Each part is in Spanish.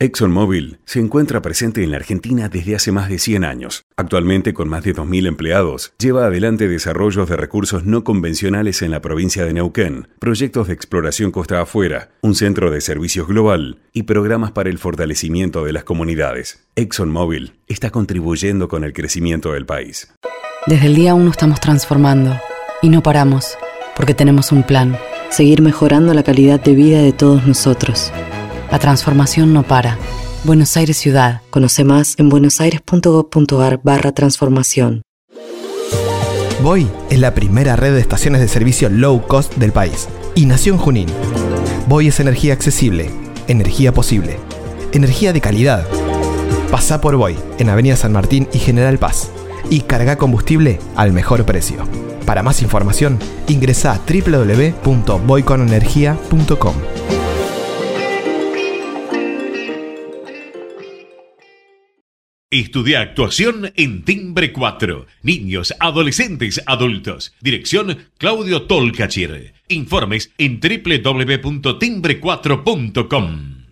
ExxonMobil se encuentra presente en la Argentina desde hace más de 100 años. Actualmente, con más de 2.000 empleados, lleva adelante desarrollos de recursos no convencionales en la provincia de Neuquén, proyectos de exploración costa afuera, un centro de servicios global y programas para el fortalecimiento de las comunidades. ExxonMobil está contribuyendo con el crecimiento del país. Desde el día 1 estamos transformando y no paramos, porque tenemos un plan, seguir mejorando la calidad de vida de todos nosotros. La transformación no para. Buenos Aires Ciudad. Conoce más en buenosaires.gov.ar barra transformación. Voy es la primera red de estaciones de servicio low cost del país y nació en Junín. Voy es energía accesible, energía posible, energía de calidad. Pasa por Voy en Avenida San Martín y General Paz y carga combustible al mejor precio. Para más información, ingresa a www.voyconenergia.com. Estudia actuación en Timbre 4. Niños, adolescentes, adultos. Dirección Claudio Tolcachir. Informes en www.timbre4.com.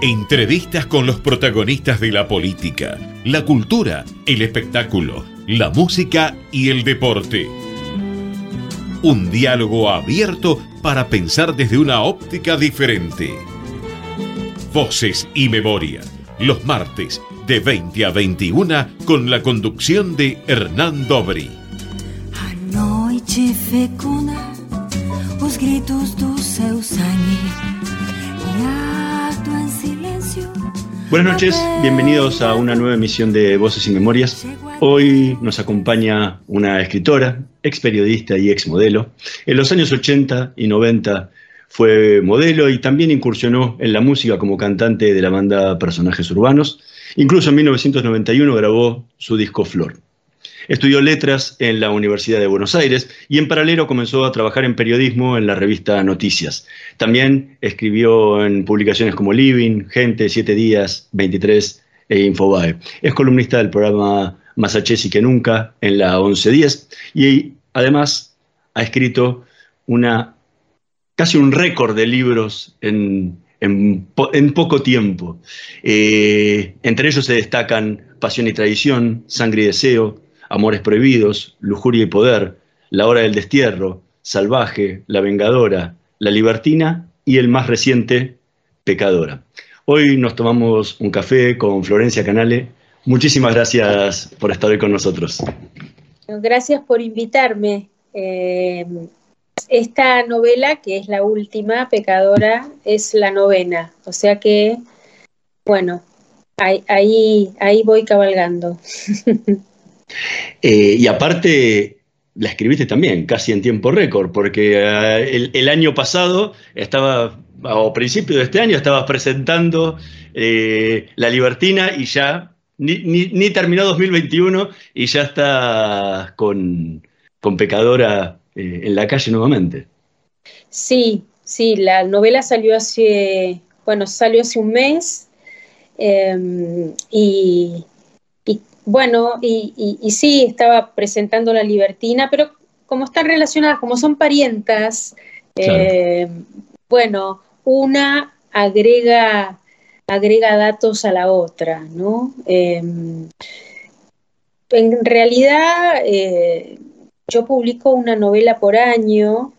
Entrevistas con los protagonistas de la política, la cultura, el espectáculo, la música y el deporte un diálogo abierto para pensar desde una óptica diferente. Voces y Memoria, los martes de 20 a 21 con la conducción de Hernán Dobri. gritos Buenas noches, bienvenidos a una nueva emisión de Voces y Memorias. Hoy nos acompaña una escritora, ex periodista y ex modelo. En los años 80 y 90 fue modelo y también incursionó en la música como cantante de la banda Personajes Urbanos. Incluso en 1991 grabó su disco Flor. Estudió letras en la Universidad de Buenos Aires y en paralelo comenzó a trabajar en periodismo en la revista Noticias. También escribió en publicaciones como Living, Gente, Siete Días, 23 e Infobae. Es columnista del programa Más y que nunca en la 1110 y además ha escrito una casi un récord de libros en, poco tiempo. Eh, entre ellos se destacan Pasión y Tradición, Sangre y Deseo, Amores Prohibidos, Lujuria y Poder, La Hora del Destierro, Salvaje, La Vengadora, La Libertina y el más reciente, Pecadora. Hoy nos tomamos un café con Florencia Canale. Muchísimas gracias por estar hoy con nosotros. Gracias por invitarme. Eh, esta novela, que es la última, Pecadora, es la novena. O sea que, bueno, ahí, ahí voy cabalgando. Eh, y aparte, la escribiste también, casi en tiempo récord, porque eh, el, año pasado estaba, o principio de este año, estabas presentando eh, La Libertina y ya, ni, terminó 2021 y ya está con, Pecadora en la calle nuevamente. Sí, sí, la novela salió hace, bueno, salió hace un mes y bueno, y, sí, estaba presentando la libertina, pero como están relacionadas, como son parientas, eh, bueno, una agrega, agrega datos a la otra, ¿no? Em, en realidad, eh, yo publico una novela por año,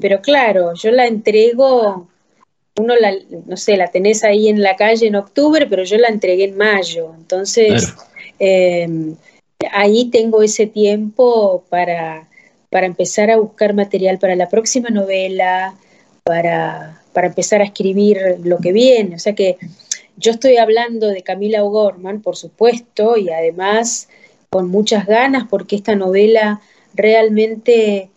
pero claro, yo la entrego, uno la, no sé, la tenés ahí en la calle en octubre, pero yo la entregué en mayo, entonces... Em, ahí tengo ese tiempo para, para, empezar a buscar material para la próxima novela, para, para, empezar a escribir lo que viene. O sea que yo estoy hablando de Camila O'Gorman, por supuesto, y además con muchas ganas, porque esta novela realmente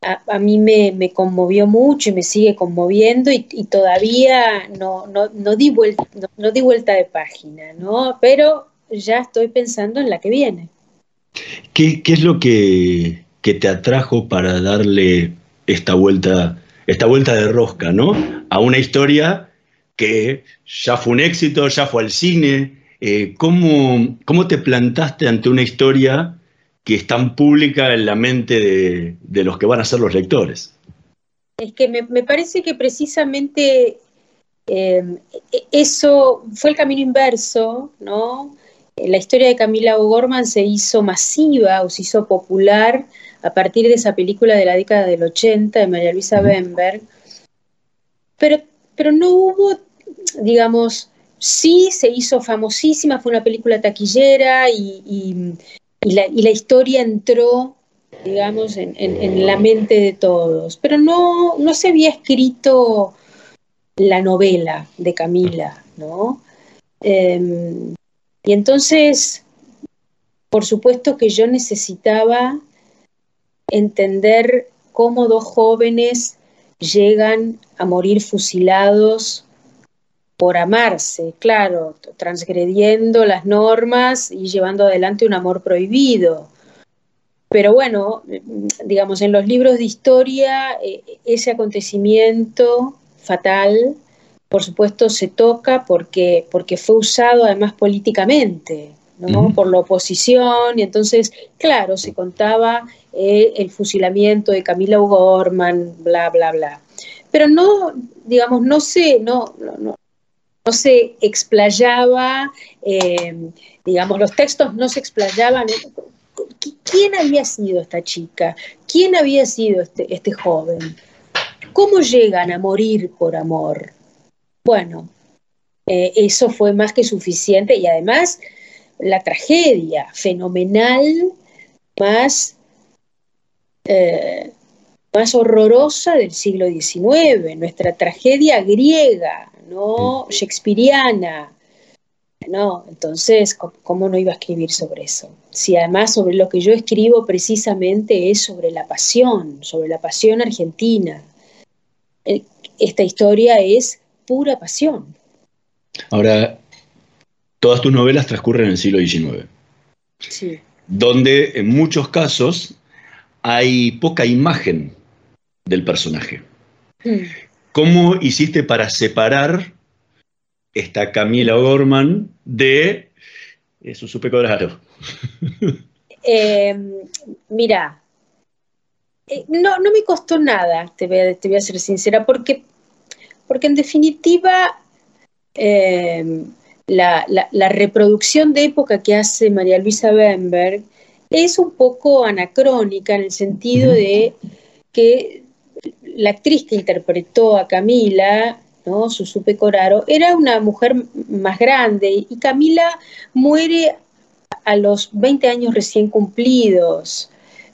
a, mí me, conmovió mucho y me sigue conmoviendo y, todavía no, no, no, di vuelta, no, di vuelta de página, ¿no? Pero ya estoy pensando en la que viene. ¿Qué, es lo que, te atrajo para darle esta vuelta, esta vuelta de rosca, ¿no? A una historia que ya fue un éxito, ya fue al cine. Eh, ¿cómo, te plantaste ante una historia que es tan pública en la mente de, los que van a ser los lectores. Es que me, parece que precisamente eh, eso fue el camino inverso, ¿no? La historia de Camila O'Gorman se hizo masiva o se hizo popular a partir de esa película de la década del 80 de María Luisa Bemberg, pero, pero no hubo, digamos, sí se hizo famosísima, fue una película taquillera y y la, y la historia entró, digamos, en, la mente de todos. Pero no, no se había escrito la novela de Camila, ¿no? Em, y entonces, por supuesto que yo necesitaba entender cómo dos jóvenes llegan a morir fusilados por amarse, claro, transgrediendo las normas y llevando adelante un amor prohibido. Pero bueno, digamos, en los libros de historia eh, ese acontecimiento fatal, por supuesto, se toca porque, porque fue usado además políticamente, ¿no? Por la oposición, y entonces, claro, se contaba eh, el fusilamiento de Camila O'Gorman, bla, bla, bla. Pero no, digamos, no sé, no, no, no se explayaba, eh, digamos, los textos no se explayaban. ¿Quién había sido esta chica? ¿Quién había sido este, este joven? ¿Cómo llegan a morir por amor? Bueno, eh, eso fue más que suficiente y además la tragedia fenomenal más, eh, más horrorosa del siglo XIX, nuestra tragedia griega, no shakespeariana. No, entonces, ¿cómo no iba a escribir sobre eso? Si además sobre lo que yo escribo precisamente es sobre la pasión, sobre la pasión argentina. Esta historia es pura pasión. Ahora, todas tus novelas transcurren en el siglo XIX. Sí. Donde en muchos casos hay poca imagen del personaje. Mm. ¿Cómo hiciste para separar esta Camila Gorman de su Supe? Eh, mira, eh, no, no me costó nada, te voy a, te voy a ser sincera, porque, porque en definitiva eh, la, reproducción de época que hace María Luisa Bemberg es un poco anacrónica en el sentido de que la actriz que interpretó a Camila, ¿no? Susupe Coraro, era una mujer más grande y Camila muere a los 20 años recién cumplidos.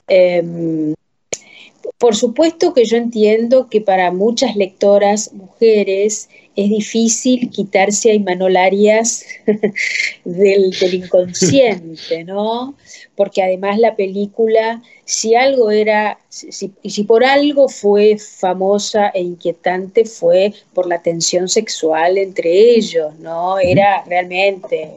Em, por supuesto que yo entiendo que para muchas lectoras mujeres es difícil quitarse a Imanol Arias del, del, inconsciente, ¿no? Porque además la película, si algo era, si, si por algo fue famosa e inquietante, fue por la tensión sexual entre ellos, ¿no? Era realmente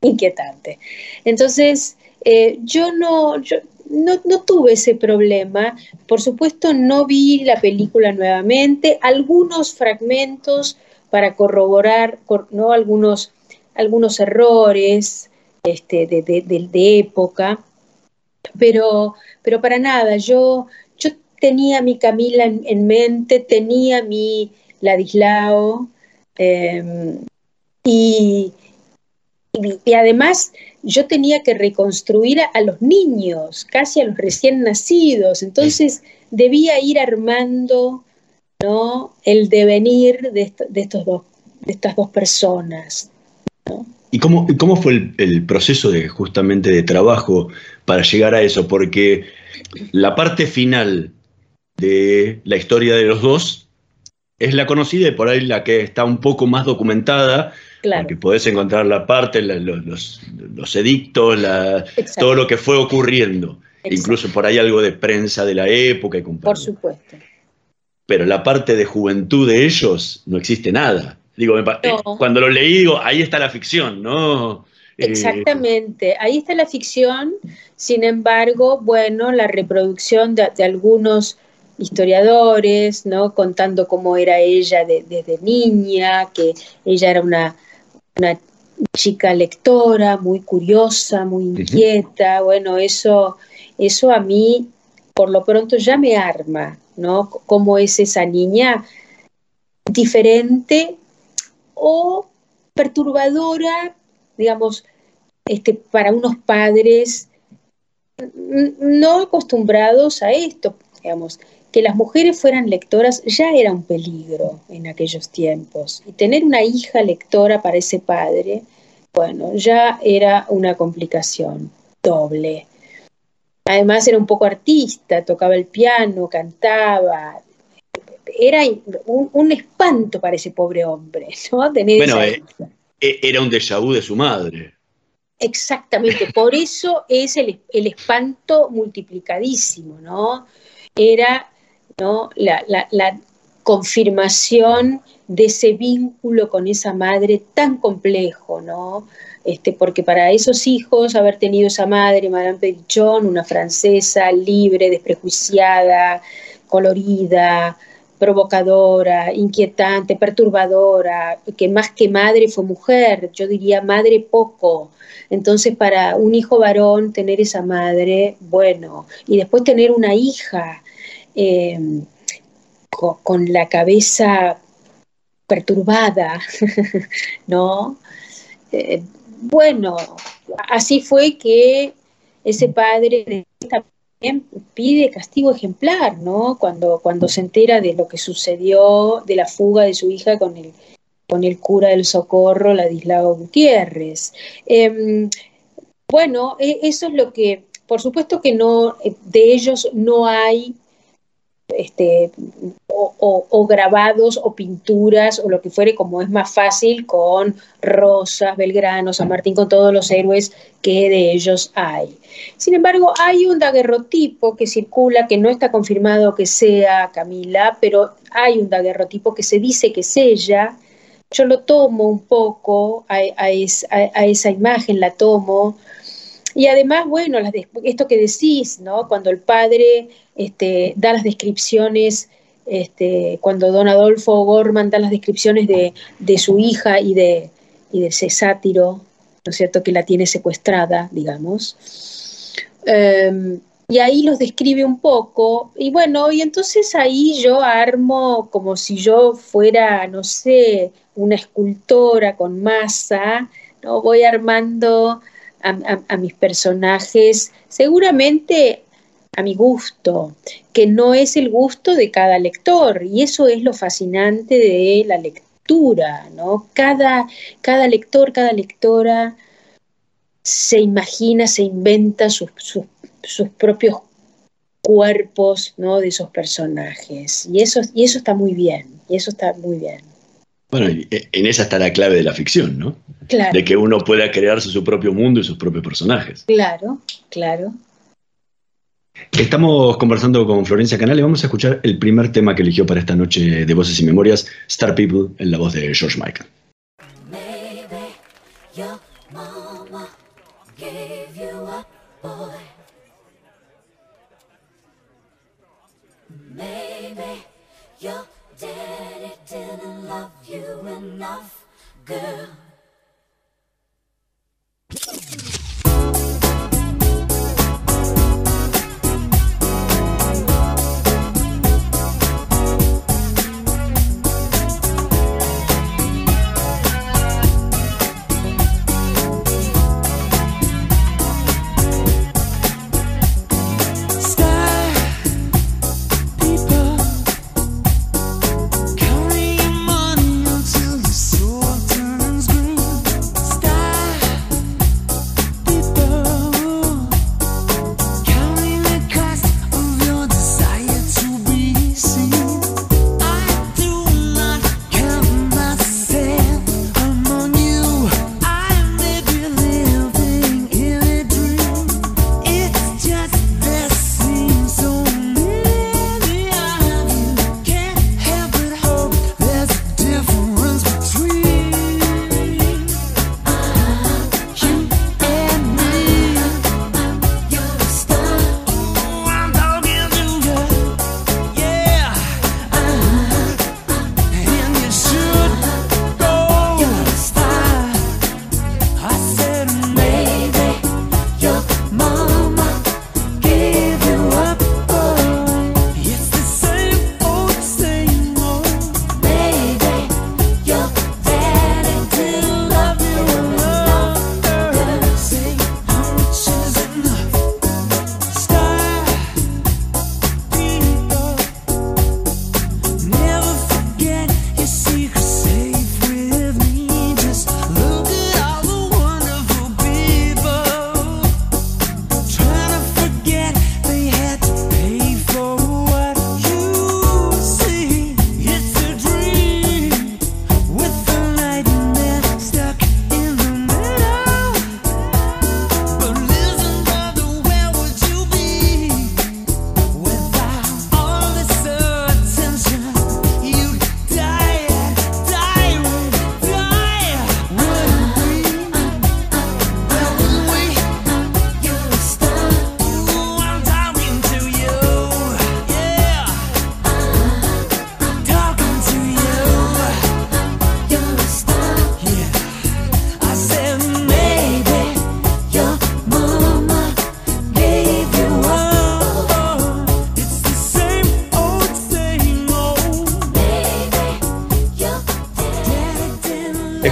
inquietante. Entonces, eh, yo no, yo, no, no, tuve ese problema. Por supuesto, no vi la película nuevamente. Algunos fragmentos para corroborar ¿no? algunos, algunos errores este, de, de, época, pero, pero para nada. Yo, yo tenía mi Camila en, mente, tenía mi Ladislao em, y, y además yo tenía que reconstruir a, los niños, casi a los recién nacidos, entonces debía ir armando ¿no? el devenir de, estos dos, de estas dos personas. ¿Y cómo, cómo fue el, proceso de justamente de trabajo para llegar a eso? Porque la parte final de la historia de los dos es la conocida y por ahí la que está un poco más documentada, porque podés encontrar la parte, los, los, edictos, todo lo que fue ocurriendo. Incluso por ahí algo de prensa de la época y Por supuesto. Pero la parte de juventud de ellos no existe nada. Digo, eh, cuando lo leí, digo, ahí está la ficción, ¿no? Eh, Exactamente, ahí está la ficción, sin embargo, bueno, la reproducción de, algunos historiadores, ¿no? Contando cómo era ella desde niña, que ella era una una chica lectora, muy curiosa, muy inquieta, bueno, eso, eso a mí por lo pronto ya me arma, ¿no? Cómo es esa niña diferente o perturbadora, digamos, este, para unos padres no acostumbrados a esto, digamos, que las mujeres fueran lectoras ya era un peligro en aquellos tiempos. Y tener una hija lectora para ese padre, bueno, ya era una complicación doble. Además era un poco artista, tocaba el piano, cantaba. Era un, espanto para ese pobre hombre, ¿no? bueno, eh, eh, era un déjà vu de su madre. Exactamente, por eso es el, espanto multiplicadísimo, ¿no? Era ¿no? La, la, confirmación de ese vínculo con esa madre tan complejo, ¿no? Este, porque para esos hijos haber tenido esa madre, Madame Perichon, una francesa libre, desprejuiciada, colorida, provocadora, inquietante, perturbadora, que más que madre fue mujer, yo diría madre poco. Entonces, para un hijo varón, tener esa madre, bueno, y después tener una hija eh, con, la cabeza perturbada, ¿no? Eh, bueno, así fue que ese padre también pide castigo ejemplar, ¿no? Cuando, cuando se entera de lo que sucedió, de la fuga de su hija con el, con el cura del socorro, Ladislao Gutiérrez. Em, bueno, e, eso es lo que, por supuesto que no, de ellos no hay este, o, grabados o pinturas o lo que fuere, como es más fácil con Rosas, Belgrano, San Martín, con todos los héroes que de ellos hay. Sin embargo, hay un daguerrotipo que circula, que no está confirmado que sea Camila, pero hay un daguerrotipo que se dice que es ella. Yo lo tomo un poco a, a esa imagen, la tomo y además, bueno, esto que decís, ¿no? Cuando el padre este, da las descripciones, este, cuando don Adolfo Gorman da las descripciones de, su hija y de, de ese sátiro, ¿no es cierto?, que la tiene secuestrada, digamos. Em, y ahí los describe un poco, y bueno, y entonces ahí yo armo como si yo fuera, no sé, una escultora con masa, ¿no? Voy armando a, mis personajes, seguramente a mi gusto, que no es el gusto de cada lector, y eso es lo fascinante de la lectura, ¿no? Cada, cada lector, cada lectora se imagina, se inventa sus, sus, propios cuerpos ¿no? de esos personajes. Y eso, y eso está muy bien, y eso está muy bien. Bueno, eh, en esa está la clave de la ficción, ¿no? Claro. De que uno pueda crearse su propio mundo y sus propios personajes. Claro, claro. Estamos conversando con Florencia Canal y vamos a escuchar el primer tema que eligió para esta noche de Voces y Memorias, Star People, en la voz de George Michael. Didn't love you enough, girl.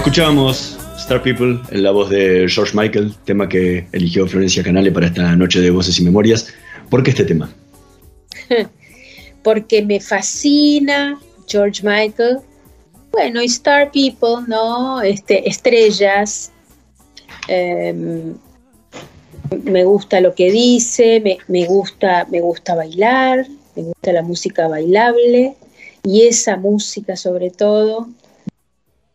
Escuchábamos Star People en la voz de George Michael, tema que eligió Florencia Canale para esta noche de Voces y Memorias. ¿Por qué este tema? Porque me fascina George Michael. Bueno, y Star People, ¿no? Este, estrellas. Em, me gusta lo que dice, me, gusta, me gusta bailar, me gusta la música bailable y esa música sobre todo.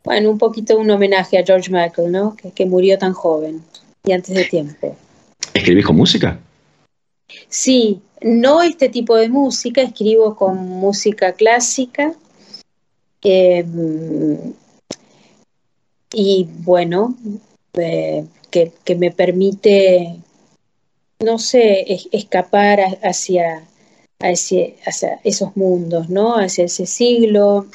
Bueno, un poquito un homenaje a George Michael, ¿no? Que, murió tan joven y antes de tiempo. ¿Escribís con música? Sí, no este tipo de música, escribo con música clásica. Em, y bueno, eh, que, me permite, no sé, escapar hacia, hacia, esos mundos, ¿no? Hacia ese siglo.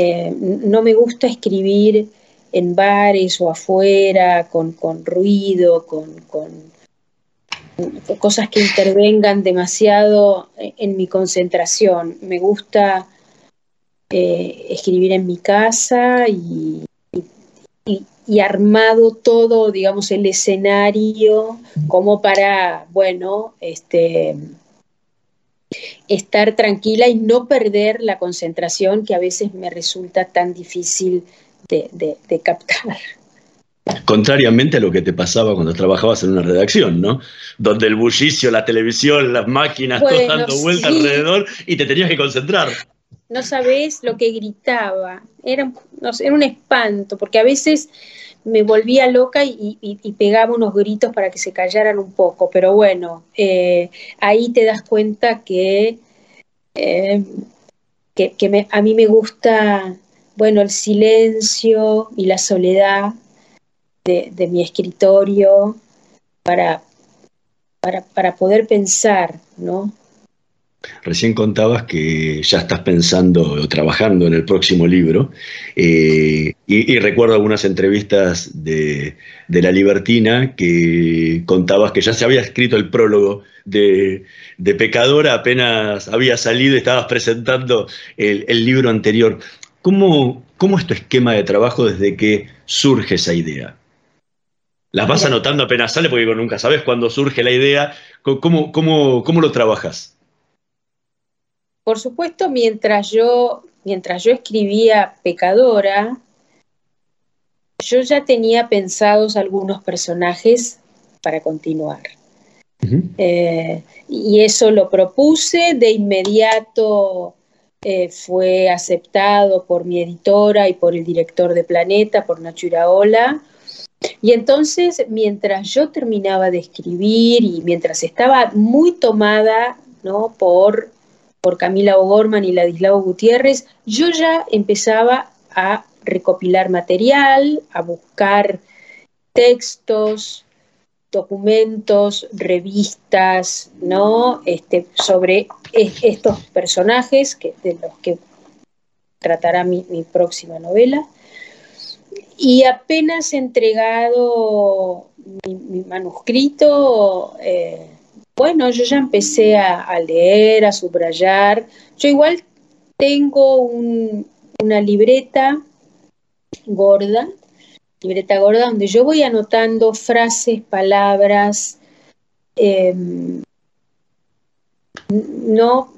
Eh, no me gusta escribir en bares o afuera, con, ruido, con, cosas que intervengan demasiado en mi concentración. Me gusta eh, escribir en mi casa y, y armado todo, digamos, el escenario como para, bueno, este, estar tranquila y no perder la concentración que a veces me resulta tan difícil de, captar. Contrariamente a lo que te pasaba cuando trabajabas en una redacción, ¿no? Donde el bullicio, la televisión, las máquinas, todo dando vuelta alrededor y te tenías que concentrar no sabés lo que gritaba. Era, era un espanto, porque a veces me volvía loca y, pegaba unos gritos para que se callaran un poco. Pero bueno, eh, ahí te das cuenta que, eh, que, a mí me gusta, bueno, el silencio y la soledad de, de mi escritorio para, para, para poder pensar, ¿no? Recién contabas que ya estás pensando o trabajando en el próximo libro eh, y, recuerdo algunas entrevistas de, La Libertina que contabas que ya se había escrito el prólogo de, Pecadora, apenas había salido y estabas presentando el, libro anterior. ¿Cómo, ¿Cómo es tu esquema de trabajo desde que surge esa idea? ¿Las vas anotando apenas sale? Porque nunca sabes cuándo surge la idea. ¿Cómo, cómo, cómo lo trabajas? Por supuesto, mientras yo, mientras yo escribía Pecadora, yo ya tenía pensados algunos personajes para continuar. Eh, y eso lo propuse, de inmediato eh, fue aceptado por mi editora y por el director de Planeta, por Nacho Iraola. Y entonces, mientras yo terminaba de escribir y mientras estaba muy tomada ¿no? por por Camila O'Gorman y Ladislao Gutiérrez, yo ya empezaba a recopilar material, a buscar textos, documentos, revistas, ¿no? Este, sobre estos personajes que, de los que tratará mi, próxima novela. Y apenas entregado mi, manuscrito, eh, bueno, yo ya empecé a, leer, a subrayar. Yo igual tengo una libreta gorda, libreta gorda, donde yo voy anotando frases, palabras, em, no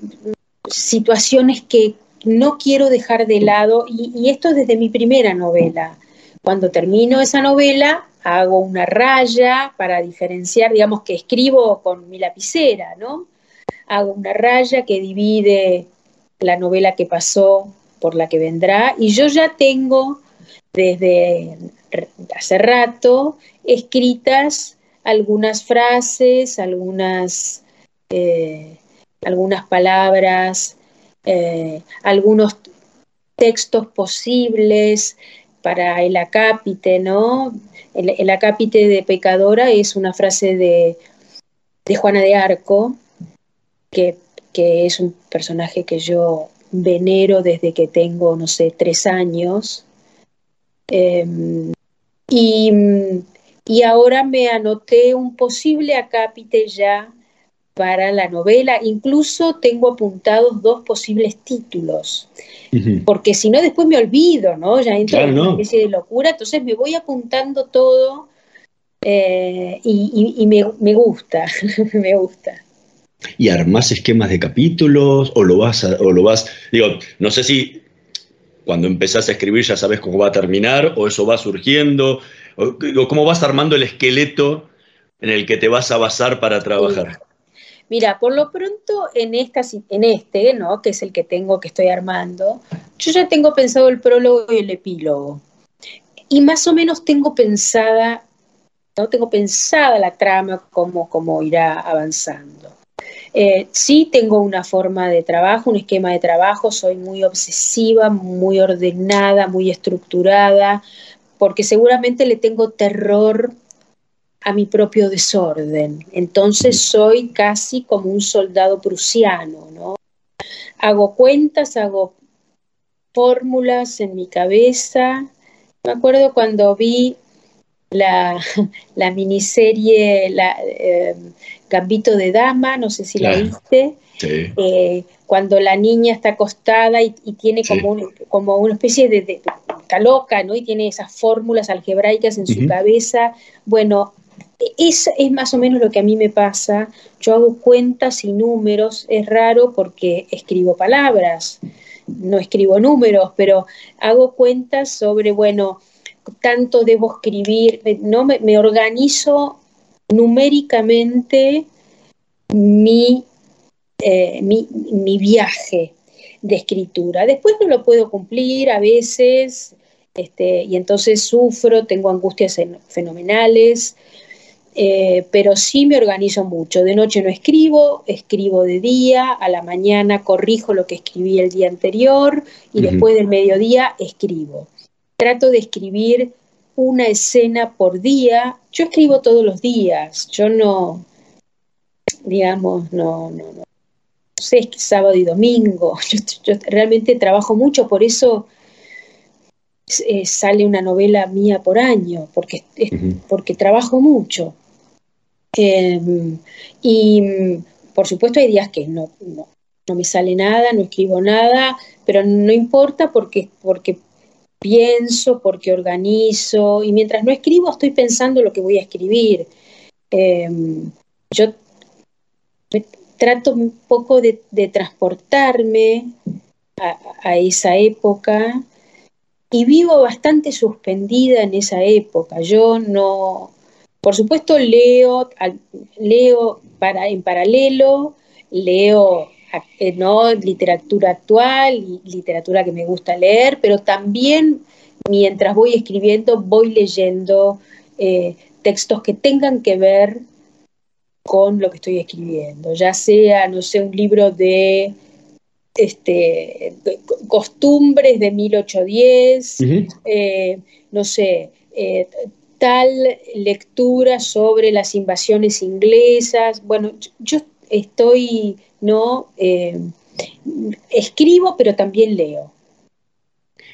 situaciones que no quiero dejar de lado, y, y esto desde mi primera novela. Cuando termino esa novela, hago una raya para diferenciar, digamos que escribo con mi lapicera, ¿no? Hago una raya que divide la novela que pasó por la que vendrá y yo ya tengo desde hace rato escritas algunas frases, algunas, eh, algunas palabras, eh, algunos textos posibles para el acápite, ¿no? El, acápite de pecadora es una frase de, Juana de Arco, que, es un personaje que yo venero desde que tengo, no sé, tres años. Em, y, ahora me anoté un posible acápite ya para la novela. Incluso tengo apuntados dos posibles títulos, porque si no después me olvido, ¿no? Ya entro en una especie de locura, entonces me voy apuntando todo eh, y, me, gusta, me gusta. ¿Y armás esquemas de capítulos o lo vas o lo vas, digo, no sé si cuando empezás a escribir ya sabes cómo va a terminar o eso va surgiendo, o, cómo vas armando el esqueleto en el que te vas a basar para trabajar. Mira, por lo pronto en, esta, en este, ¿no? que es el que tengo, que estoy armando, yo ya tengo pensado el prólogo y el epílogo. Y más o menos tengo pensada, no tengo pensada la trama, cómo, cómo irá avanzando. Eh, sí tengo una forma de trabajo, un esquema de trabajo, soy muy obsesiva, muy ordenada, muy estructurada, porque seguramente le tengo terror a mi propio desorden. Entonces soy casi como un soldado prusiano, ¿no? Hago cuentas, hago fórmulas en mi cabeza. Me acuerdo cuando vi la, miniserie la, eh, Gambito de Dama, no sé si la viste, eh, cuando la niña está acostada y, tiene como, como una especie de, de, está loca, ¿no? Y tiene esas fórmulas algebraicas en su cabeza. Bueno, es, es más o menos lo que a mí me pasa. Yo hago cuentas y números, es raro porque escribo palabras, no escribo números, pero hago cuentas sobre, bueno, tanto debo escribir, no me, organizo numéricamente mi, eh, mi, mi, viaje de escritura. Después no lo puedo cumplir a veces, este, y entonces sufro, tengo angustias fenomenales, eh, pero sí me organizo mucho. De noche no escribo, escribo de día, a la mañana corrijo lo que escribí el día anterior y después del mediodía escribo trato de escribir una escena por día. Yo escribo todos los días, yo no, digamos, no, no, no, sé, es que sábado y domingo, yo, realmente trabajo mucho, por eso eh, sale una novela mía por año, porque, porque trabajo mucho. Em, y por supuesto hay días que no, no, no, me sale nada, no escribo nada, pero no importa porque, porque pienso, porque organizo, y mientras no escribo estoy pensando lo que voy a escribir. Em, yo trato un poco de, transportarme a, esa época y vivo bastante suspendida en esa época. Yo no, por supuesto leo, leo para, en paralelo, leo eh, ¿no? literatura actual y literatura que me gusta leer, pero también mientras voy escribiendo voy leyendo eh, textos que tengan que ver con lo que estoy escribiendo, ya sea, no sé, un libro de este, costumbres de 1810, eh, no sé, tal lectura sobre las invasiones inglesas. Bueno, yo estoy ¿no? Eh, escribo, pero también leo.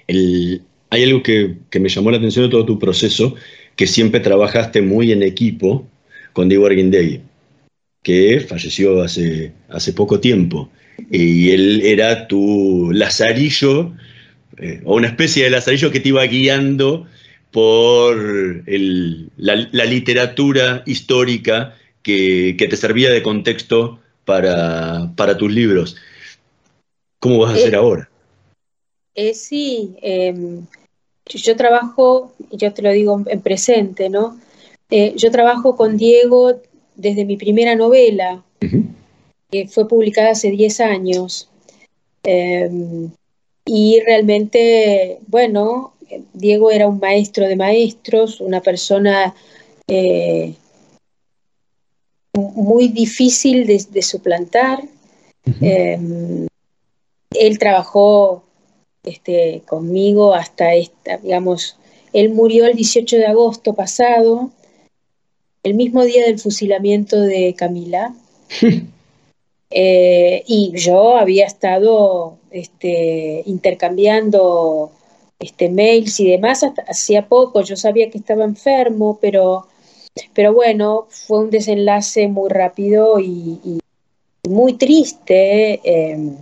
hay algo que, me llamó la atención de todo tu proceso, que siempre trabajaste muy en equipo con Diego Arguindegui, que falleció hace, hace poco tiempo. Y él era tu lazarillo, eh, o una especie de lazarillo que te iba guiando por la, literatura histórica que, que, te servía de contexto para, para tus libros. ¿Cómo vas a hacer eh, ahora? Eh, sí, em, yo trabajo, yo te lo digo en presente, ¿no? Eh, yo trabajo con Diego desde mi primera novela, que fue publicada hace 10 años. Em, y realmente, bueno, Diego era un maestro de maestros, una persona muy difícil de, suplantar. Em, él trabajó este, conmigo hasta esta, digamos, él murió el 18 de agosto pasado, el mismo día del fusilamiento de Camila. Eh, y yo había estado este, intercambiando este, mails y demás hacía poco. Yo sabía que estaba enfermo, pero pero bueno, fue un desenlace muy rápido y, muy triste, em,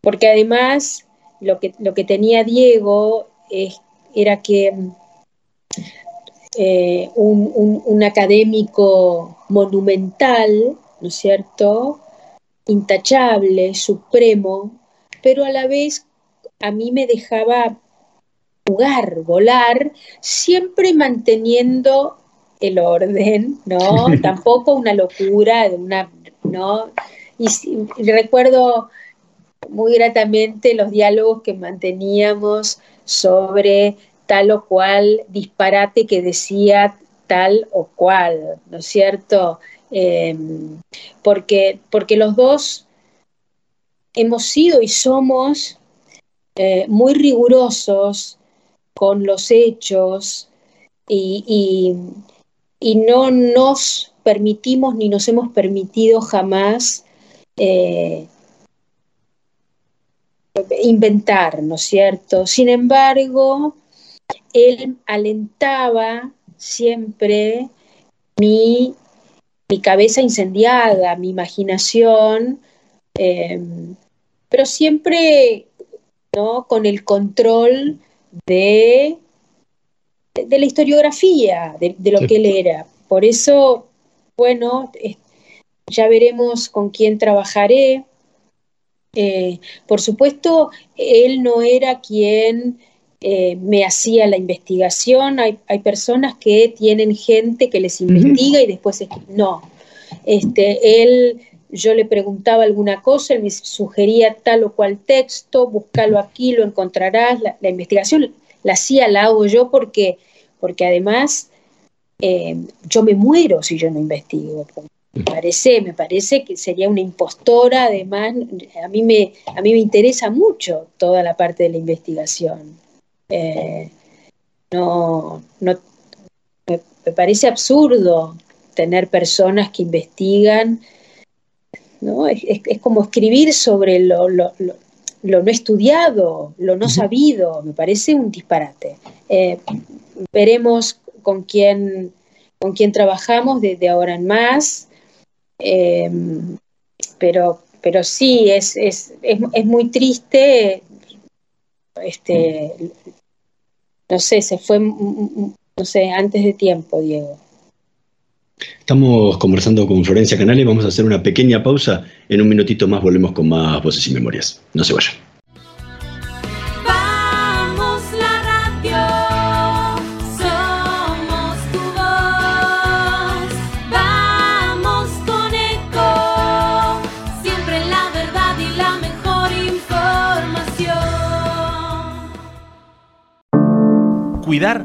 porque además lo que, lo que tenía Diego era que eh, un, académico monumental, ¿no es cierto? Intachable, supremo, pero a la vez a mí me dejaba jugar, volar, siempre manteniendo el orden, ¿no? Tampoco una locura, una, ¿no? Y, recuerdo muy gratamente los diálogos que manteníamos sobre tal o cual disparate que decía tal o cual, ¿no es cierto? Em, porque, porque los dos hemos sido y somos eh, muy rigurosos con los hechos y, no nos permitimos ni nos hemos permitido jamás eh, inventar, ¿no es cierto? Sin embargo, él alentaba siempre mi, cabeza incendiada, mi imaginación, eh, pero siempre ¿no? con el control de, de la historiografía, de, lo que él era. Por eso, bueno, ya veremos con quién trabajaré. Eh, por supuesto, él no era quien eh, me hacía la investigación. Hay, personas que tienen gente que les investiga y después no. Este, él, yo le preguntaba alguna cosa, él me sugería tal o cual texto, búscalo aquí, lo encontrarás. La, investigación la hacía, la hago yo porque, porque además eh, yo me muero si yo no investigo. Me parece, me parece que sería una impostora, además, a mí me, a mí me interesa mucho toda la parte de la investigación. Eh, no, no me, parece absurdo tener personas que investigan, ¿no? Es, como escribir sobre lo, lo, no estudiado, lo no sabido, me parece un disparate. Eh, veremos con quién, con quién trabajamos desde ahora en más, eh, pero, pero sí, es, es, es, muy triste este, no sé, se fue, no sé, antes de tiempo, Diego. Estamos conversando con Florencia Canales, vamos a hacer una pequeña pausa, en un minutito más volvemos con más voces y memorias. No se vayan. Cuidar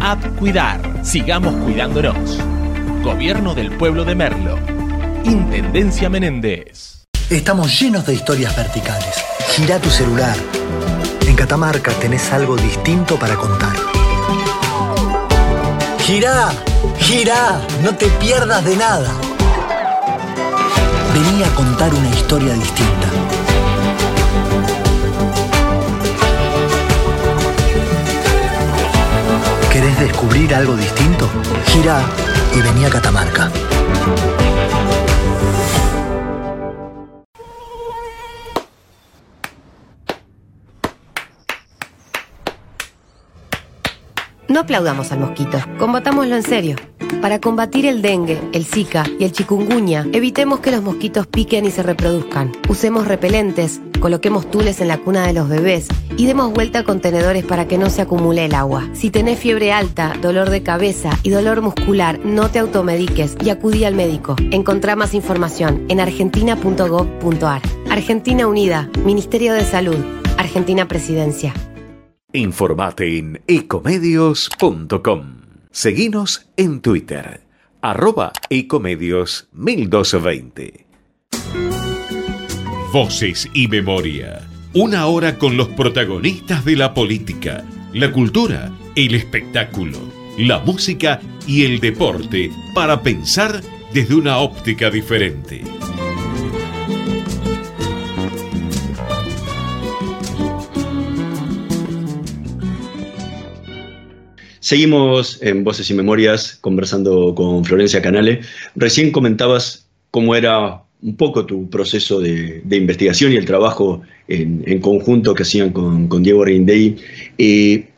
App Cuidar. Sigamos cuidándonos. Gobierno del Pueblo de Merlo. Intendencia Menéndez. Estamos llenos de historias verticales. Gira tu celular. En Catamarca tenés algo distinto para contar. Gira, gira, no te pierdas de nada. Vení a contar una historia distinta. ¿Querés descubrir algo distinto? Gira y vení a Catamarca. No aplaudamos al mosquito, combatámoslo en serio. Para combatir el dengue, el zika y el chikungunya, evitemos que los mosquitos piquen y se reproduzcan. Usemos repelentes, coloquemos tules en la cuna de los bebés y demos vuelta a contenedores para que no se acumule el agua. Si tenés fiebre alta, dolor de cabeza y dolor muscular, no te automediques y acudí al médico. Encontrá más información en argentina.gov.ar. Argentina Unida, Ministerio de Salud, Argentina Presidencia. Informate en ecomedios.com. Seguinos en Twitter, arroba ecomedios 1220. Voces y memoria. Una hora con los protagonistas de la política, la cultura, el espectáculo, la música y el deporte para pensar desde una óptica diferente. Seguimos en Voces y Memorias conversando con Florencia Canale. Recién comentabas cómo era un poco tu proceso de, investigación y el trabajo en, conjunto que hacían con, Diego Rindey. Eh,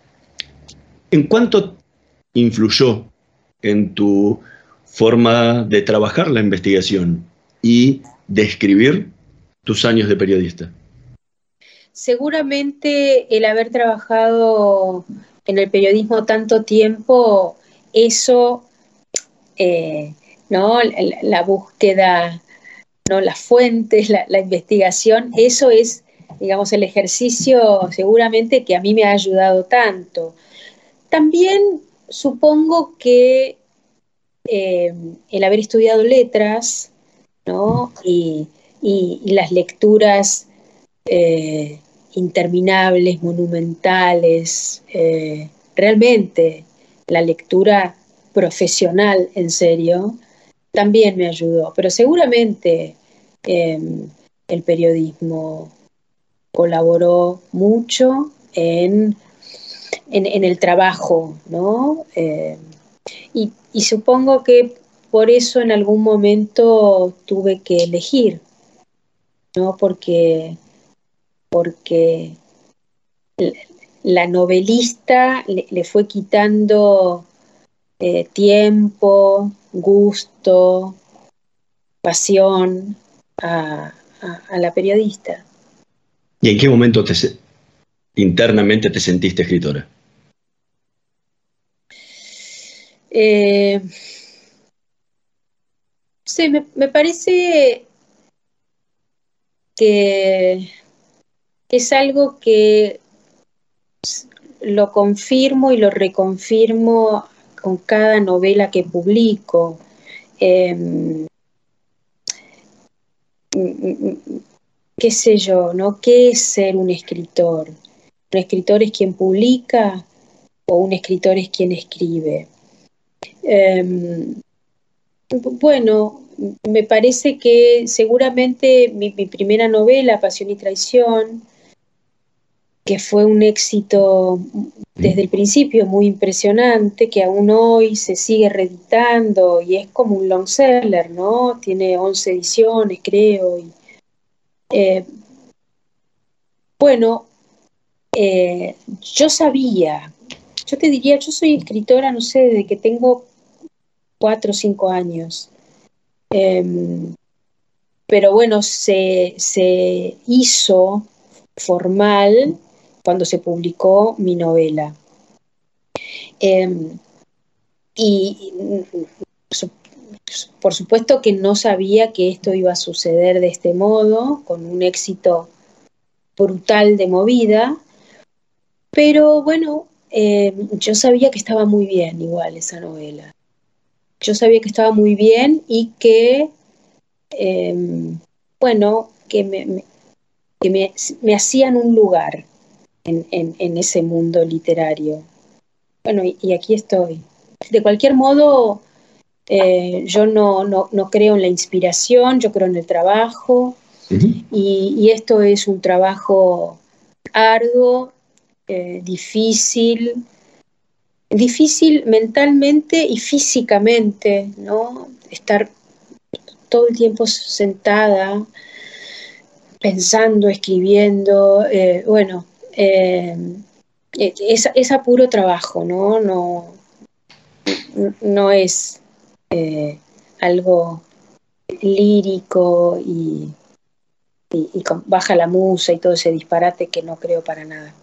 ¿En cuánto influyó en tu forma de trabajar la investigación y de escribir tus años de periodista? Seguramente el haber trabajado en el periodismo tanto tiempo, eso, eh, ¿no? La, búsqueda ¿no? las fuentes, la, investigación, eso es, digamos, el ejercicio seguramente que a mí me ha ayudado tanto. También supongo que eh, el haber estudiado letras, ¿no? Y, las lecturas eh, interminables, monumentales, eh, realmente la lectura profesional en serio, también me ayudó, pero seguramente em, el periodismo colaboró mucho en, en, el trabajo, ¿no? Em, y, supongo que por eso en algún momento tuve que elegir, ¿no? Porque, porque la novelista le, fue quitando eh, tiempo, gusto, pasión a, la periodista. ¿Y en qué momento te, internamente te sentiste escritora? Eh, sí, me, parece que es algo que lo confirmo y lo reconfirmo con cada novela que publico. Em, qué sé yo, ¿no? ¿Qué es ser un escritor? ¿Un escritor es quien publica o un escritor es quien escribe? Em, bueno, me parece que seguramente mi, primera novela, Pasión y Traición, que fue un éxito desde el principio muy impresionante, que aún hoy se sigue reeditando y es como un long seller, ¿no? Tiene 11 ediciones, creo. Eh, bueno, eh, yo sabía, yo te diría, yo soy escritora, no sé, desde que tengo 4 o 5 años. Em, pero bueno, se, se hizo formal cuando se publicó mi novela. Em, y por supuesto que no sabía que esto iba a suceder de este modo, con un éxito brutal de movida, pero bueno, em, yo sabía que estaba muy bien igual esa novela. Yo sabía que estaba muy bien y que, em, bueno, que me, que me hacían un lugar en, ese mundo literario. Bueno, y, aquí estoy. De cualquier modo, eh, yo no, no, creo en la inspiración, yo creo en el trabajo, y, esto es un trabajo arduo, eh, difícil, difícil mentalmente y físicamente, ¿no? Estar todo el tiempo sentada, pensando, escribiendo, eh, bueno, eh, es, a puro trabajo, ¿no? No, no es eh, algo lírico y, baja la musa y todo ese disparate que no creo para nada.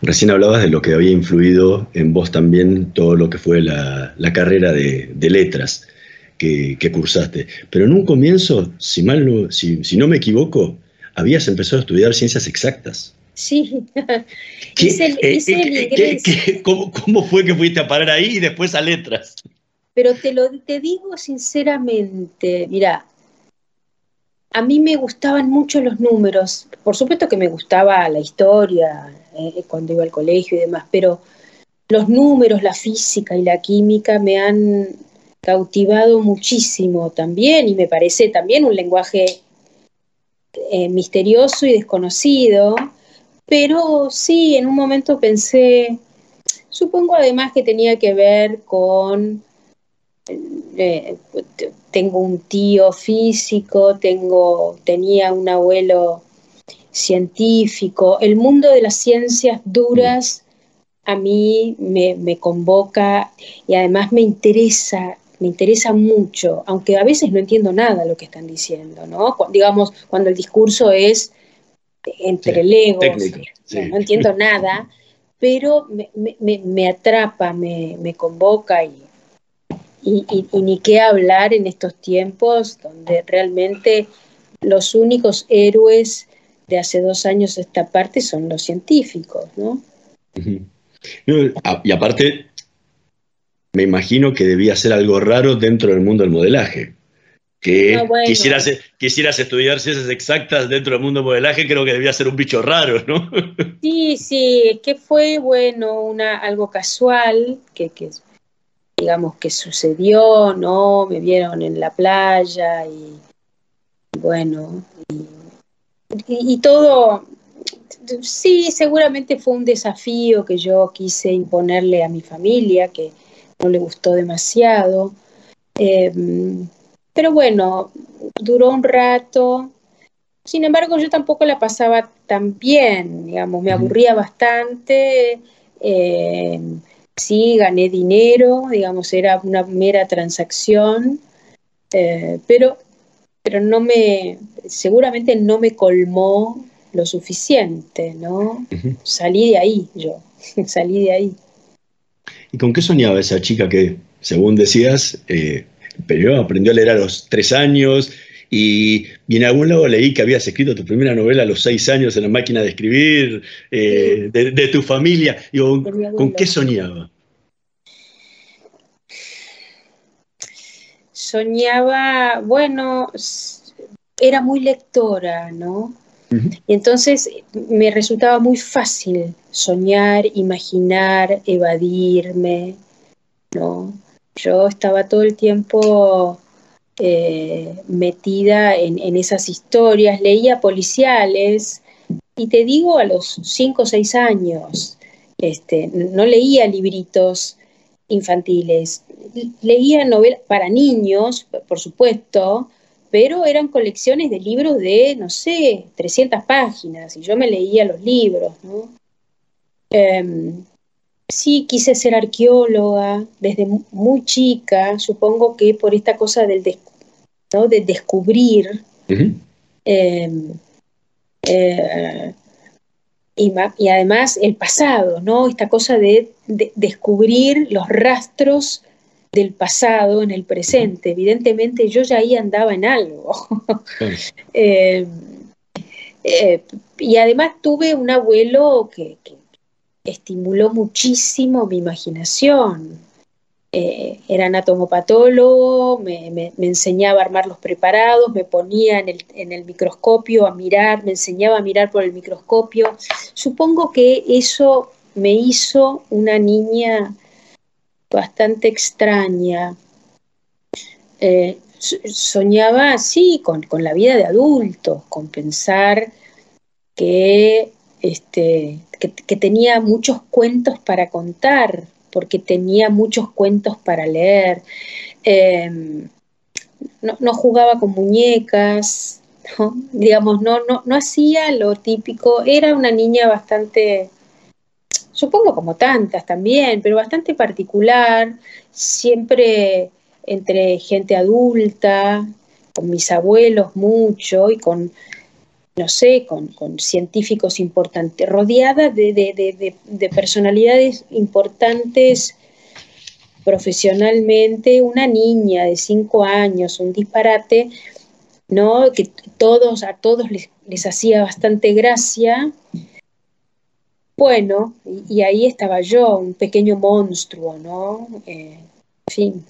Recién hablabas de lo que había influido en vos también todo lo que fue la, carrera de, letras que, cursaste. Pero en un comienzo, si, mal si, si no me equivoco, habías empezado a estudiar ciencias exactas. Sí, cómo, fue que fuiste a parar ahí y después a letras? Pero te lo te digo sinceramente, mira, a mí me gustaban mucho los números. Por supuesto que me gustaba la historia eh, cuando iba al colegio y demás, pero los números, la física y la química me han cautivado muchísimo también y me parece también un lenguaje eh, misterioso y desconocido, pero sí, en un momento pensé, supongo además que tenía que ver con, eh, tengo un tío físico, tengo, tenía un abuelo científico, el mundo de las ciencias duras a mí me, me convoca y además me interesa me interesa mucho, aunque a veces no entiendo nada lo que están diciendo, ¿no? digamos, cuando el discurso es entre legos, no, entiendo nada, pero me, atrapa, me, convoca y, y, ni qué hablar en estos tiempos donde realmente los únicos héroes de hace dos años esta parte son los científicos, ¿no? Y aparte, me imagino que debía ser algo raro dentro del mundo del modelaje. Que quisieras, quisieras estudiar ciencias exactas dentro del mundo del modelaje, creo que debía ser un bicho raro, ¿no? Sí, sí, que fue, bueno, una, algo casual, que, digamos que sucedió, ¿no? Me vieron en la playa y, bueno, y todo, sí, seguramente fue un desafío que yo quise imponerle a mi familia, que no le gustó demasiado. Em, pero bueno, duró un rato. Sin embargo, yo tampoco la pasaba tan bien, digamos, me aburría bastante. Em, sí, gané dinero, digamos, era una mera transacción, eh, pero, pero no me, seguramente no me colmó lo suficiente, ¿no? Salí de ahí yo, salí de ahí. ¿Y con qué soñaba esa chica que, según decías, eh, pero aprendió a leer a los tres años y, en algún lado leí que habías escrito tu primera novela a los seis años en la máquina de escribir, eh, de, tu familia. ¿Con qué soñaba? Soñaba, bueno, era muy lectora, ¿no? Y entonces me resultaba muy fácil soñar, imaginar, evadirme, ¿no? Yo estaba todo el tiempo eh, metida en, esas historias, leía policiales, y te digo a los cinco o seis años, este, no leía libritos infantiles, leía novelas para niños, por supuesto, pero eran colecciones de libros de, no sé, 300 páginas, y yo me leía los libros, ¿no? Em, sí, quise ser arqueóloga desde muy chica, supongo que por esta cosa del de descubrir. Em, eh, y, además el pasado, ¿no? Esta cosa de descubrir los rastros del pasado en el presente. Evidentemente yo ya ahí andaba en algo. Eh, eh, y además tuve un abuelo que, estimuló muchísimo mi imaginación. Eh, era anatomopatólogo, me, me, enseñaba a armar los preparados, me ponía en el, en el microscopio a mirar, me enseñaba a mirar por el microscopio. Supongo que eso me hizo una niña bastante extraña. Eh, soñaba así con, la vida de adulto, con pensar que, este, que, tenía muchos cuentos para contar, porque tenía muchos cuentos para leer. Em, no, jugaba con muñecas, digamos, no, no, no hacía lo típico, era una niña bastante supongo como tantas también, pero bastante particular, siempre entre gente adulta, con mis abuelos mucho y con, no sé, con, científicos importantes, rodeada de, personalidades importantes profesionalmente, una niña de cinco años, un disparate, ¿no? Que todos, a todos les, les hacía bastante gracia bueno, y, ahí estaba yo, un pequeño monstruo, ¿no? Eh, en fin.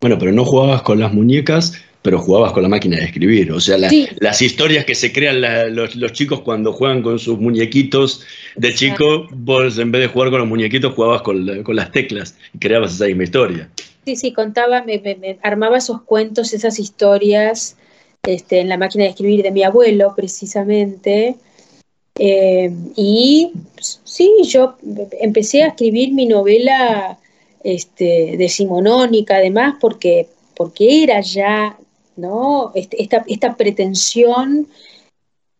Bueno, pero no jugabas con las muñecas, pero jugabas con la máquina de escribir. O sea, las historias que se crean los, chicos cuando juegan con sus muñequitos de chico, vos en vez de jugar con los muñequitos jugabas con, las teclas y creabas esa misma historia. Sí, sí, contaba, me, armaba esos cuentos, esas historias este, en la máquina de escribir de mi abuelo, precisamente. Eh, y sí, yo empecé a escribir mi novela este, decimonónica, además, porque, porque era ya ¿no? Este, esta, esta pretensión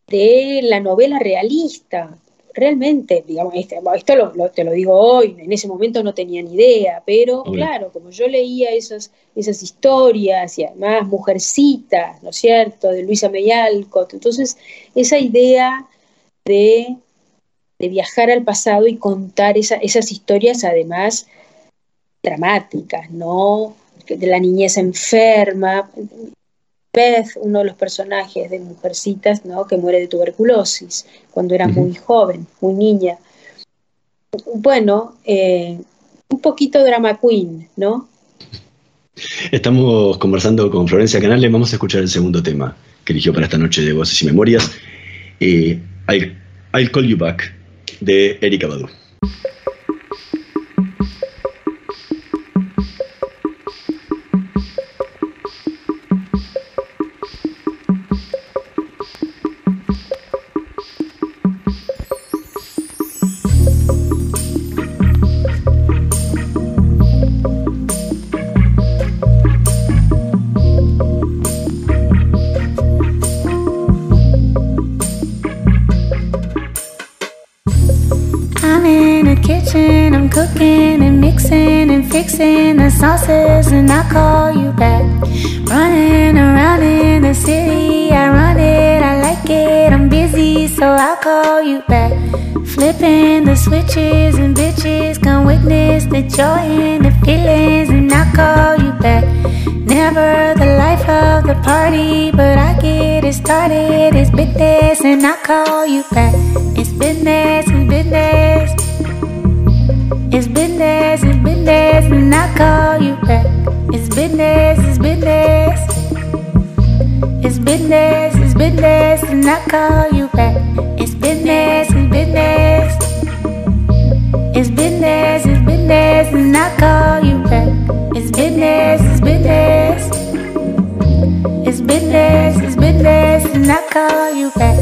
de la novela realista. Realmente, digamos, este, esto lo, te lo digo hoy, en ese momento no tenía ni idea, pero claro, como yo leía esas, esas historias y además Mujercitas, ¿no es cierto?, de Luisa May Alcott, entonces esa idea de, viajar al pasado y contar esas historias además dramáticas, ¿no? de la niñez enferma. Beth, uno de los personajes de Mujercitas, ¿no? que muere de tuberculosis cuando era muy joven, muy niña. Bueno, eh, un poquito drama queen, ¿no? Estamos conversando con Florencia Canales, vamos a escuchar el segundo tema que eligió para esta noche de Voces y Memorias, eh, I'll, Call You Back, de Erika Badu. And I call you back. Running around in the city, I run it, I like it, I'm busy, so I'll call you back. Flipping the switches and bitches come witness the joy and the feelings, and I call you back. Never the life of the party, but I get it started. It's business, and I call you back. It's business, it's business. It's business, it's business, and I call you back. Business, it's business. It's business, it's business, and I call you back. It's business, it's business. It's business, it's business, and I call you back. It's business, it's business. It's business, it's business, and I call you back,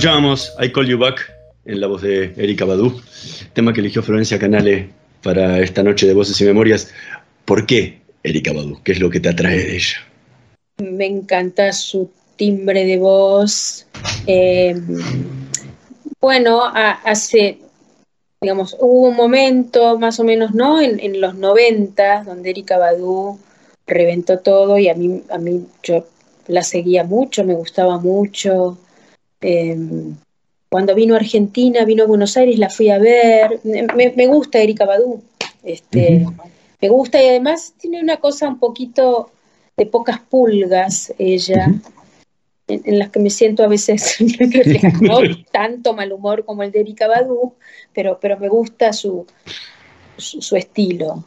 Escuchábamos I Call You Back en la voz de Erika Badu, tema que eligió Florencia Canale para esta noche de Voces y Memorias. ¿Por qué Erika Badu? ¿Qué es lo que te atrae de ella? Me encanta su timbre de voz. Eh, bueno, hace digamos, hubo un momento más o menos, ¿no? En, los 90, donde Erika Badu reventó todo y a mí, a mí yo la seguía mucho, me gustaba mucho. Em, cuando vino a Argentina, vino a Buenos Aires, la fui a ver. Me, gusta Erika Badu. Este, Me gusta y además tiene una cosa un poquito de pocas pulgas ella en, las que me siento a veces no tanto mal humor como el de Erika Badu, pero, pero me gusta su, su, estilo.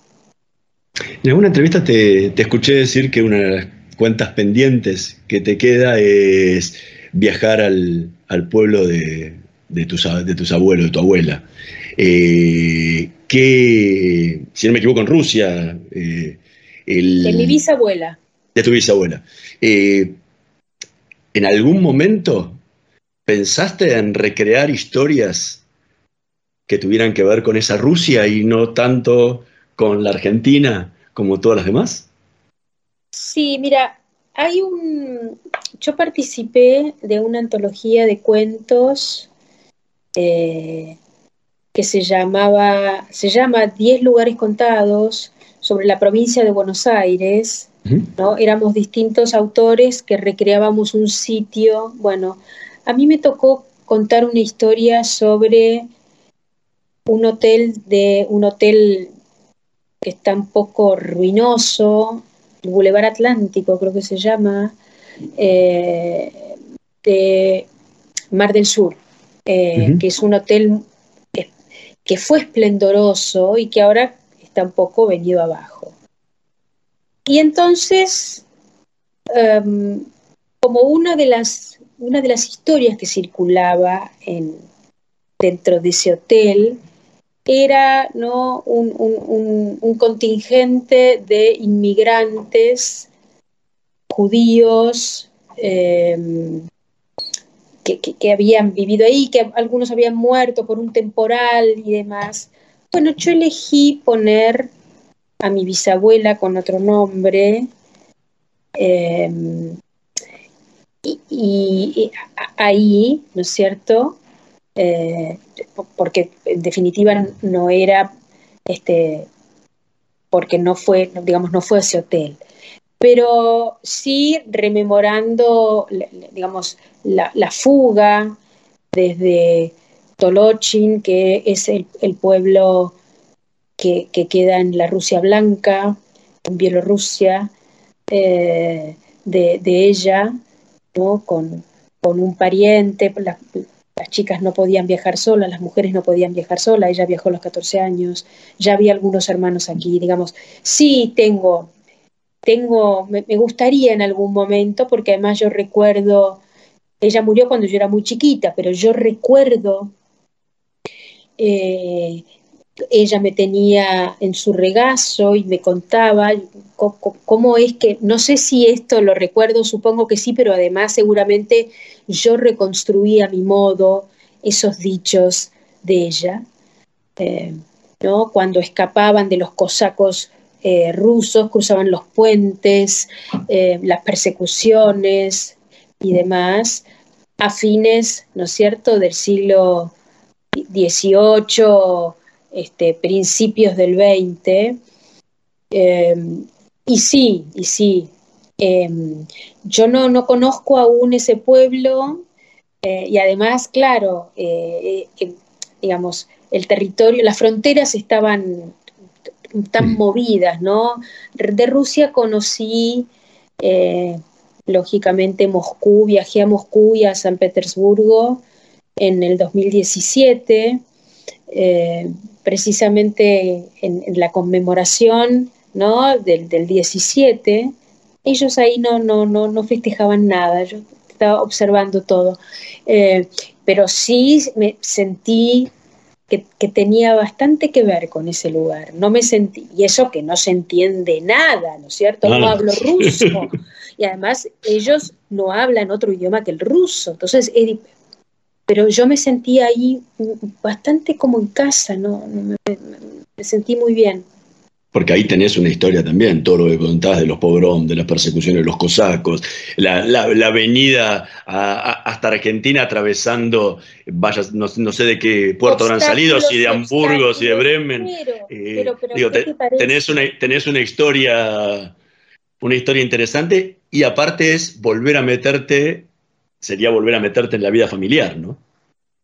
En alguna entrevista te, escuché decir que una de las cuentas pendientes que te queda es viajar al, pueblo de, tus, de tus abuelos, de tu abuela. Eh, que, si no me equivoco, en Rusia. Eh, de mi bisabuela. De tu bisabuela. Eh, ¿En algún momento pensaste en recrear historias que tuvieran que ver con esa Rusia y no tanto con la Argentina como todas las demás? Sí, mira, hay un. Yo participé de una antología de cuentos eh, que se llamaba, se llama Diez lugares contados sobre la provincia de Buenos Aires ¿no? Éramos distintos autores que recreábamos un sitio. Bueno, a mí me tocó contar una historia sobre un hotel de un hotel que está un poco ruinoso, Boulevard Atlántico creo que se llama, eh, de Mar del Sur, eh, que es un hotel que fue esplendoroso y que ahora está un poco venido abajo. Y entonces, em, como una de, las, una de las historias que circulaba en, dentro de ese hotel, era ¿no? un, contingente de inmigrantes judíos em, que, habían vivido ahí, que algunos habían muerto por un temporal y demás. Bueno, yo elegí poner a mi bisabuela con otro nombre em, y, ahí, ¿no es cierto? Eh, porque en definitiva no era, este, porque no fue, digamos, no fue ese hotel pero sí rememorando, digamos, la, fuga desde Tolochin, que es el, pueblo que, queda en la Rusia Blanca, en Bielorrusia, eh, de, ella, con, un pariente. Las chicas no podían viajar solas, las mujeres no podían viajar solas, ella viajó a los 14 años, ya había algunos hermanos aquí, digamos, sí tengo tengo, me, gustaría en algún momento, porque además yo recuerdo, ella murió cuando yo era muy chiquita, pero yo recuerdo, eh, ella me tenía en su regazo y me contaba cómo, es que, no sé si esto lo recuerdo, supongo que sí, pero además seguramente yo reconstruía a mi modo esos dichos de ella, eh, ¿no? cuando escapaban de los cosacos eh, rusos cruzaban los puentes, eh, las persecuciones y demás, a fines, ¿no es cierto?, del siglo XVIII, este, principios del XX. Em, y sí, y sí, em, yo no, no conozco aún ese pueblo eh, y además, claro, digamos, el territorio, las fronteras estaban tan movidas, ¿no? De Rusia conocí, eh, lógicamente, Moscú, viajé a Moscú y a San Petersburgo en el 2017, eh, precisamente en, la conmemoración ¿no? del, 17. Ellos ahí no, no, no, no festejaban nada, yo estaba observando todo. Eh, pero sí me sentí que, tenía bastante que ver con ese lugar. No me sentí, y eso que no se entiende nada, ¿no es cierto? No, hablo ruso. y además ellos no hablan otro idioma que el ruso. Entonces, pero yo me sentí ahí bastante como en casa, ¿no? me sentí muy bien. Porque ahí tenés una historia también, todo lo que contás de los pogroms, de las persecuciones de los cosacos, la, la, avenida hasta Argentina atravesando, vaya, no, sé de qué puerto habrán salido, si de Hamburgo, si de Bremen. Eh, tenés, una, tenés una historia, una historia interesante y aparte es volver a meterte, sería volver a meterte en la vida familiar, ¿no?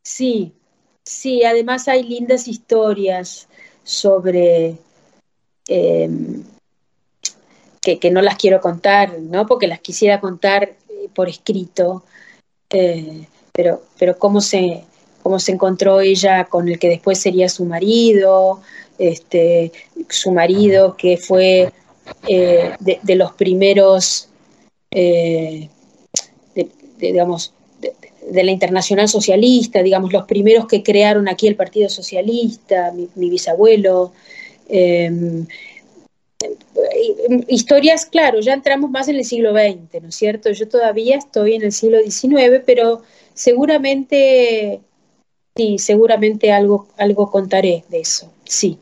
Sí, sí, además hay lindas historias sobre Em, que, no las quiero contar, ¿no? Porque las quisiera contar eh, por escrito, eh, pero, pero cómo se, cómo se encontró ella con el que después sería su marido, este, su marido que fue eh, de, los primeros, digamos, de, la Internacional Socialista, digamos, los primeros que crearon aquí el Partido Socialista, mi bisabuelo, Em, historias, claro, ya entramos más en el siglo XX, ¿no es cierto? Yo todavía estoy en el siglo XIX, pero seguramente, sí, seguramente algo, algo contaré de eso, sí.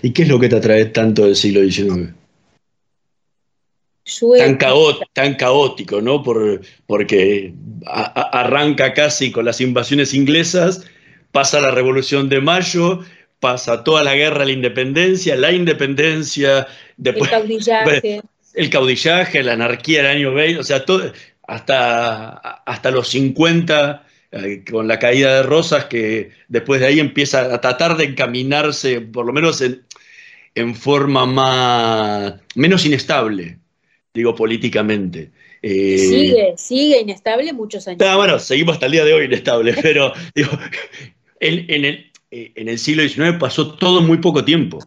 ¿Y qué es lo que te atrae tanto del siglo XIX? Tan, tan, caótico, ¿no? Por, porque arranca casi con las invasiones inglesas, pasa la Revolución de Mayo, pasa toda la guerra, la independencia, la independencia, después, el caudillaje. El caudillaje, la anarquía del año 20, o sea, todo, hasta, hasta los 50, eh, con la caída de Rosas, que después de ahí empieza a tratar de encaminarse, por lo menos en, forma más, menos inestable, digo, políticamente. Eh, sigue, sigue inestable muchos años. Ah, bueno, seguimos hasta el día de hoy inestable, pero digo, en, el, en el siglo XIX pasó todo en muy poco tiempo.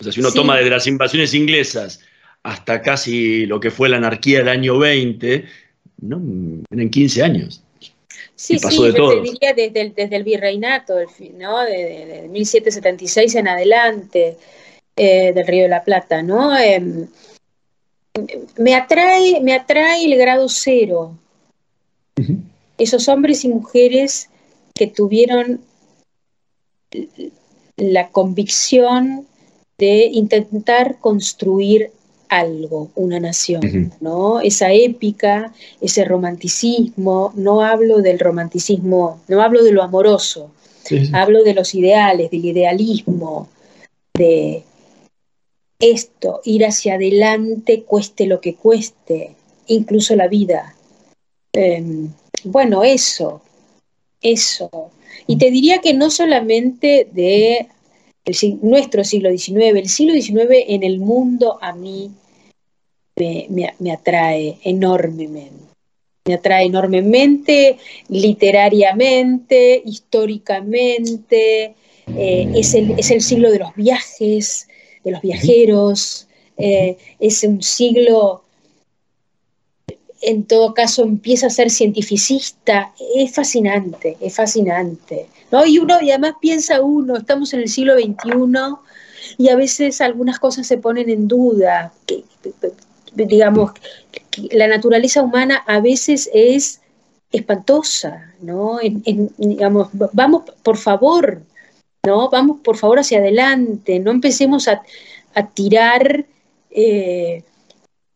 O sea, si uno toma desde las invasiones inglesas hasta casi lo que fue la anarquía del año 20, ¿no? en 15 años. Sí, sí, yo te diría desde el, desde el virreinato, ¿no? De, 1776 en adelante, eh, del Río de la Plata, ¿no? Em, me, atrae, me atrae el grado cero. Esos hombres y mujeres que tuvieron la convicción de intentar construir algo, una nación, ¿no? Esa épica, ese romanticismo, no hablo del romanticismo, no hablo de lo amoroso, hablo de los ideales, del idealismo, de esto, ir hacia adelante, cueste lo que cueste, incluso la vida. Em, bueno, eso, eso. Y te diría que no solamente de nuestro siglo XIX, el siglo XIX en el mundo a mí me, atrae enormemente. Me atrae enormemente literariamente, históricamente, eh, es, el, siglo de los viajes, de los viajeros, eh, es un siglo en todo caso empieza a ser cientificista, es fascinante, es fascinante. ¿no? Y uno, y además piensa uno, estamos en el siglo XXI y a veces algunas cosas se ponen en duda. Que, digamos, la naturaleza humana a veces es espantosa, ¿no? digamos, vamos, por favor, ¿no? Vamos, por favor, hacia adelante, no empecemos a, tirar eh,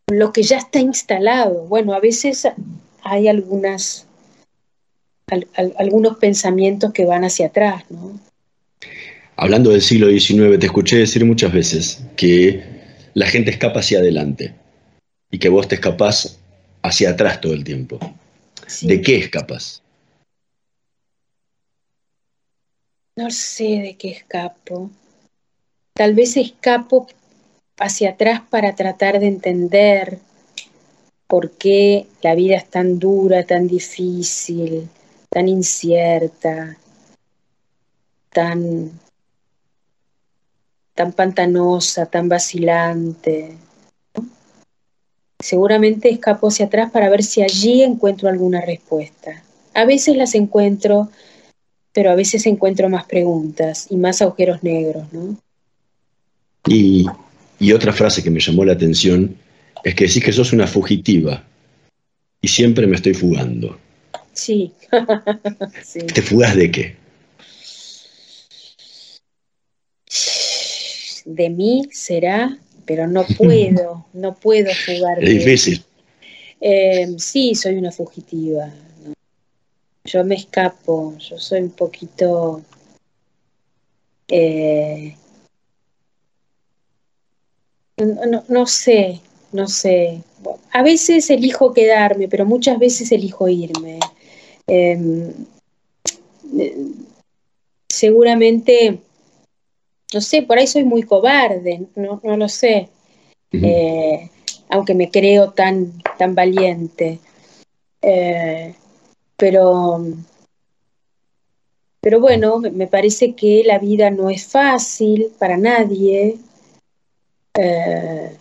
lo que ya está instalado. Bueno, a veces hay algunas algunos pensamientos que van hacia atrás, ¿no? Hablando del siglo XIX, te escuché decir muchas veces que la gente escapa hacia adelante y que vos te escapás hacia atrás todo el tiempo. ¿De qué escapas? No sé de qué escapo. Tal vez escapo hacia atrás para tratar de entender por qué la vida es tan dura, tan difícil, tan incierta, tan, tan pantanosa, tan vacilante. Seguramente escapo hacia atrás para ver si allí encuentro alguna respuesta. A veces las encuentro, pero a veces encuentro más preguntas y más agujeros negros, ¿no? Y, y otra frase que me llamó la atención es que decís que sos una fugitiva y siempre me estoy fugando. Sí. ¿Te fugas de qué? De mí será, pero no puedo, no puedo fugar. Es difícil. Eh, sí, soy una fugitiva. Yo me escapo, yo soy un poquito... Eh, no, no, sé, no sé. A veces elijo quedarme, pero muchas veces elijo irme. Em, seguramente, no sé, por ahí soy muy cobarde, no, lo sé, eh, aunque me creo tan, tan valiente. Eh, pero, pero bueno, me parece que la vida no es fácil para nadie. Eh,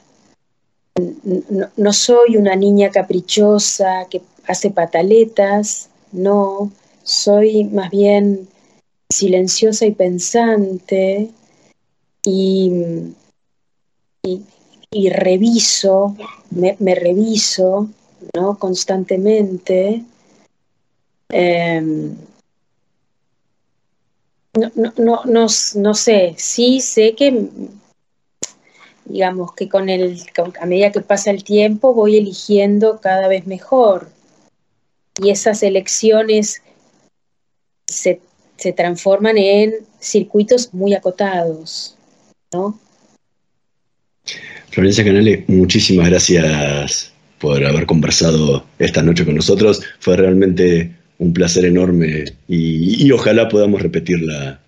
no, soy una niña caprichosa que hace pataletas, no, soy más bien silenciosa y pensante y, y, reviso, me, reviso ¿no? constantemente. Em, no, no, no, no, sé, sí sé que digamos que con el, a medida que pasa el tiempo voy eligiendo cada vez mejor y esas elecciones se, transforman en circuitos muy acotados, ¿no? Florencia Canale, muchísimas gracias por haber conversado esta noche con nosotros. Fue realmente un placer enorme y, y ojalá podamos repetirla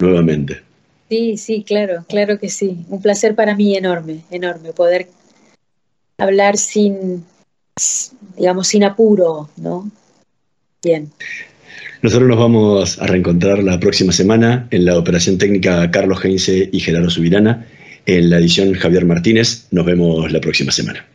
nuevamente. Sí, sí, claro, claro que sí. Un placer para mí enorme, enorme, poder hablar sin, digamos, sin apuro, ¿no? Bien. Nosotros nos vamos a reencontrar la próxima semana en la operación técnica Carlos Heinze y Gerardo Subirana. En la edición Javier Martínez. Nos vemos la próxima semana.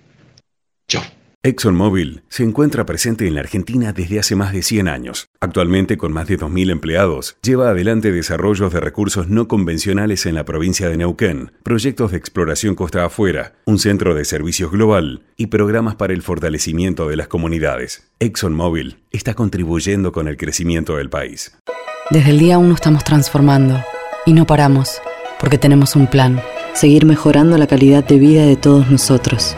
ExxonMobil se encuentra presente en la Argentina desde hace más de 100 años. Actualmente, con más de 2.000 empleados, lleva adelante desarrollos de recursos no convencionales en la provincia de Neuquén, proyectos de exploración costa afuera, un centro de servicios global y programas para el fortalecimiento de las comunidades. ExxonMobil está contribuyendo con el crecimiento del país. Desde el día 1 estamos transformando y no paramos, porque tenemos un plan, seguir mejorando la calidad de vida de todos nosotros.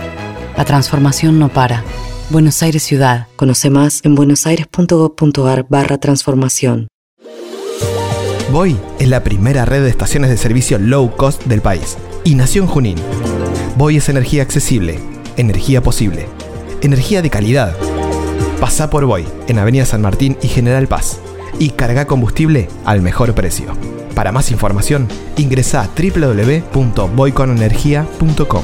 La transformación no para. Buenos Aires Ciudad. Conoce más en buenosaires.gov.ar barra transformación. Voy es la primera red de estaciones de servicio low cost del país y nació en Junín. Voy es energía accesible, energía posible, energía de calidad. Pasa por Voy en Avenida San Martín y General Paz y carga combustible al mejor precio. Para más información, ingresa a www.voyconenergia.com.